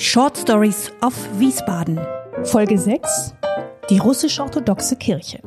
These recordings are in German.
Short Stories of Wiesbaden. Folge 6. Die russisch-orthodoxe Kirche.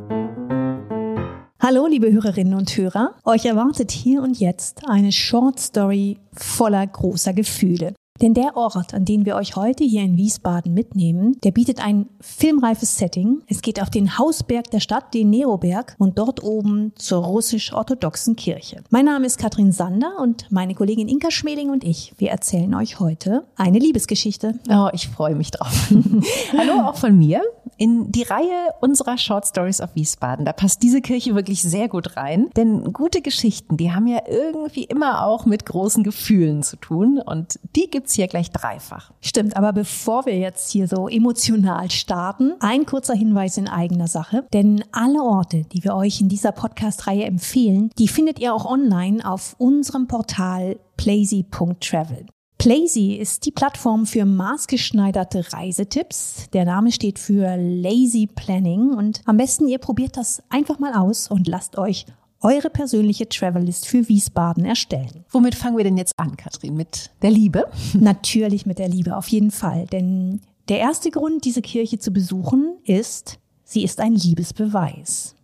Hallo, liebe Hörerinnen und Hörer. Euch erwartet hier und jetzt eine Short Story voller großer Gefühle. Denn der Ort, an den wir euch heute hier in Wiesbaden mitnehmen, der bietet ein filmreifes Setting. Es geht auf den Hausberg der Stadt, den Neroberg, und dort oben zur russisch-orthodoxen Kirche. Mein Name ist Katrin Sander und meine Kollegin Inka Schmeling und ich, wir erzählen euch heute eine Liebesgeschichte. Oh, ich freue mich drauf. Hallo auch von mir in die Reihe unserer Short Stories of Wiesbaden. Da passt diese Kirche wirklich sehr gut rein, denn gute Geschichten, die haben ja irgendwie immer auch mit großen Gefühlen zu tun und die gibt's hier gleich dreifach. Stimmt, aber bevor wir jetzt hier so emotional starten, ein kurzer Hinweis in eigener Sache, denn alle Orte, die wir euch in dieser Podcast-Reihe empfehlen, die findet ihr auch online auf unserem Portal plazy.travel. Plazy ist die Plattform für maßgeschneiderte Reisetipps. Der Name steht für Lazy Planning und am besten ihr probiert das einfach mal aus und lasst euch eure persönliche Travellist für Wiesbaden erstellen. Womit fangen wir denn jetzt an, Katrin? Mit der Liebe? Natürlich mit der Liebe, auf jeden Fall. Denn der erste Grund, diese Kirche zu besuchen, ist, sie ist ein Liebesbeweis.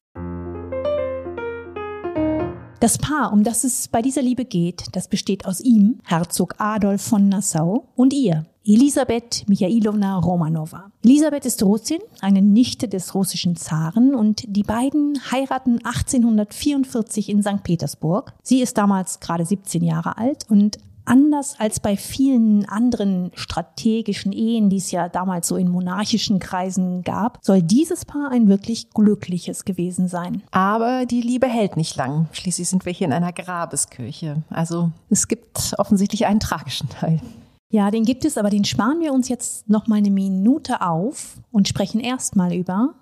Das Paar, um das es bei dieser Liebe geht, das besteht aus ihm, Herzog Adolf von Nassau, und ihr, Elisabeth Michailowna Romanova. Elisabeth ist Russin, eine Nichte des russischen Zaren und die beiden heiraten 1844 in St. Petersburg. Sie ist damals gerade 17 Jahre alt und anders als bei vielen anderen strategischen Ehen, die es ja damals so in monarchischen Kreisen gab, soll dieses Paar ein wirklich glückliches gewesen sein. Aber die Liebe hält nicht lang. Schließlich sind wir hier in einer Grabeskirche. Also es gibt offensichtlich einen tragischen Teil. Ja, den gibt es, aber den sparen wir uns jetzt noch mal eine Minute auf und sprechen erstmal über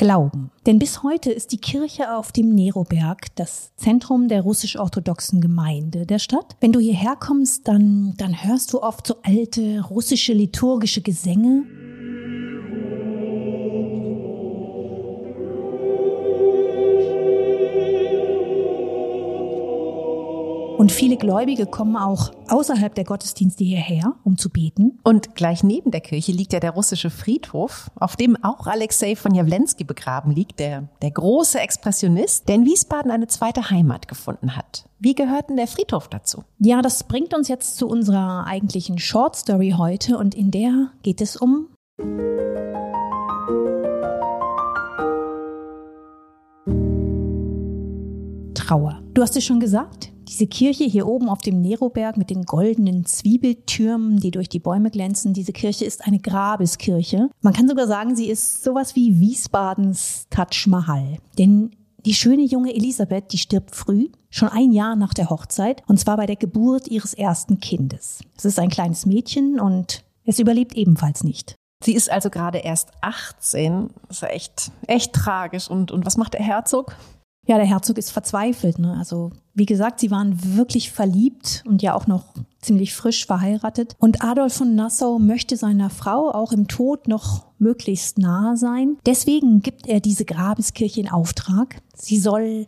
Glauben. Denn bis heute ist die Kirche auf dem Neroberg das Zentrum der russisch-orthodoxen Gemeinde der Stadt. Wenn du hierher kommst, dann, dann hörst du oft so alte russische liturgische Gesänge. Und viele Gläubige kommen auch außerhalb der Gottesdienste hierher, um zu beten. Und gleich neben der Kirche liegt ja der russische Friedhof, auf dem auch Alexei von Jawlensky begraben liegt, der, der große Expressionist, der in Wiesbaden eine zweite Heimat gefunden hat. Wie gehört denn der Friedhof dazu? Ja, das bringt uns jetzt zu unserer eigentlichen Short Story heute und in der geht es um Trauer. Du hast es schon gesagt, diese Kirche hier oben auf dem Neroberg mit den goldenen Zwiebeltürmen, die durch die Bäume glänzen, diese Kirche ist eine Grabeskirche. Man kann sogar sagen, sie ist sowas wie Wiesbadens Taj Mahal. Denn die schöne junge Elisabeth, die stirbt früh, schon ein Jahr nach der Hochzeit, und zwar bei der Geburt ihres ersten Kindes. Es ist ein kleines Mädchen und es überlebt ebenfalls nicht. Sie ist also gerade erst 18. Das ist echt, echt tragisch. Und, und was macht der Herzog? Ja, der Herzog ist verzweifelt. Ne? Also wie gesagt, sie waren wirklich verliebt und ja auch noch ziemlich frisch verheiratet. Und Adolf von Nassau möchte seiner Frau auch im Tod noch möglichst nahe sein. Deswegen gibt er diese Grabeskirche in Auftrag. Sie soll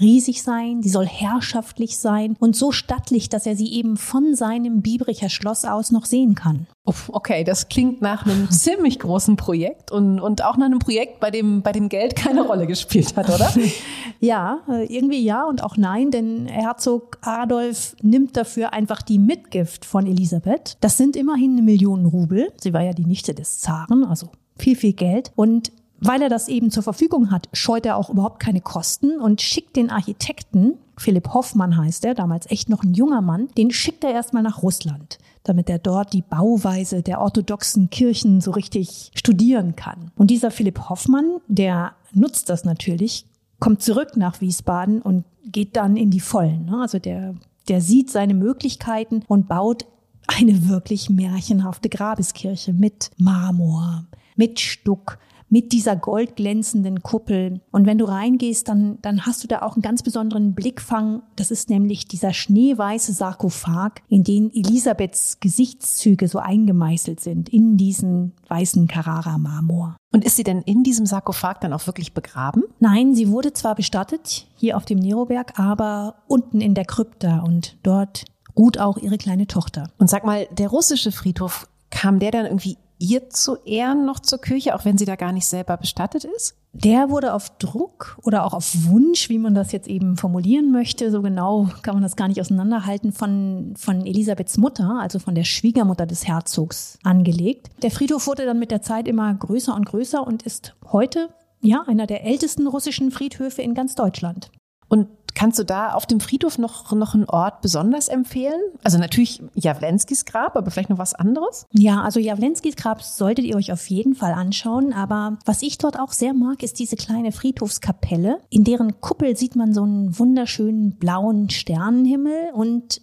riesig sein, sie soll herrschaftlich sein und so stattlich, dass er sie eben von seinem Biebricher Schloss aus noch sehen kann. Okay, das klingt nach einem ziemlich großen Projekt und, und auch nach einem Projekt, bei dem, bei dem Geld keine Rolle gespielt hat, oder? ja, äh, irgendwie ja und auch nein, denn Herzog Adolf nimmt dafür einfach die Mitgift von Elisabeth. Das sind immerhin eine Million Rubel. Sie war ja die Nichte des Zaren, also viel, viel Geld. Und weil er das eben zur Verfügung hat, scheut er auch überhaupt keine Kosten und schickt den Architekten, Philipp Hoffmann heißt er, damals echt noch ein junger Mann, den schickt er erstmal nach Russland, damit er dort die Bauweise der orthodoxen Kirchen so richtig studieren kann. Und dieser Philipp Hoffmann, der nutzt das natürlich, kommt zurück nach Wiesbaden und geht dann in die Vollen. Ne? Also der, der sieht seine Möglichkeiten und baut eine wirklich märchenhafte Grabeskirche mit Marmor, mit Stuck, mit dieser goldglänzenden Kuppel. Und wenn du reingehst, dann, dann hast du da auch einen ganz besonderen Blickfang. Das ist nämlich dieser schneeweiße Sarkophag, in den Elisabeths Gesichtszüge so eingemeißelt sind, in diesen weißen Carrara-Marmor. Und ist sie denn in diesem Sarkophag dann auch wirklich begraben? Nein, sie wurde zwar bestattet, hier auf dem Neroberg, aber unten in der Krypta und dort ruht auch ihre kleine Tochter. Und sag mal, der russische Friedhof, kam der dann irgendwie ihr zu Ehren noch zur Kirche, auch wenn sie da gar nicht selber bestattet ist? Der wurde auf Druck oder auch auf Wunsch, wie man das jetzt eben formulieren möchte, so genau kann man das gar nicht auseinanderhalten, von, von Elisabeths Mutter, also von der Schwiegermutter des Herzogs, angelegt. Der Friedhof wurde dann mit der Zeit immer größer und größer und ist heute ja einer der ältesten russischen Friedhöfe in ganz Deutschland. Und kannst du da auf dem Friedhof noch, noch einen Ort besonders empfehlen? Also natürlich Jawlenskis Grab, aber vielleicht noch was anderes? Ja, also Jawlenskis Grab solltet ihr euch auf jeden Fall anschauen. Aber was ich dort auch sehr mag, ist diese kleine Friedhofskapelle. In deren Kuppel sieht man so einen wunderschönen blauen Sternenhimmel und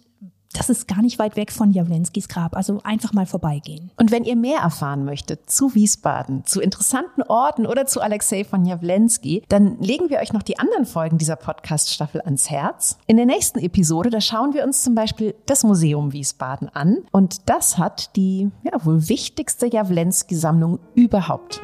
das ist gar nicht weit weg von Jawlenskis Grab. Also einfach mal vorbeigehen. Und wenn ihr mehr erfahren möchtet zu Wiesbaden, zu interessanten Orten oder zu Alexei von Jawlenski, dann legen wir euch noch die anderen Folgen dieser Podcast-Staffel ans Herz. In der nächsten Episode, da schauen wir uns zum Beispiel das Museum Wiesbaden an. Und das hat die ja, wohl wichtigste Jawlenski-Sammlung überhaupt.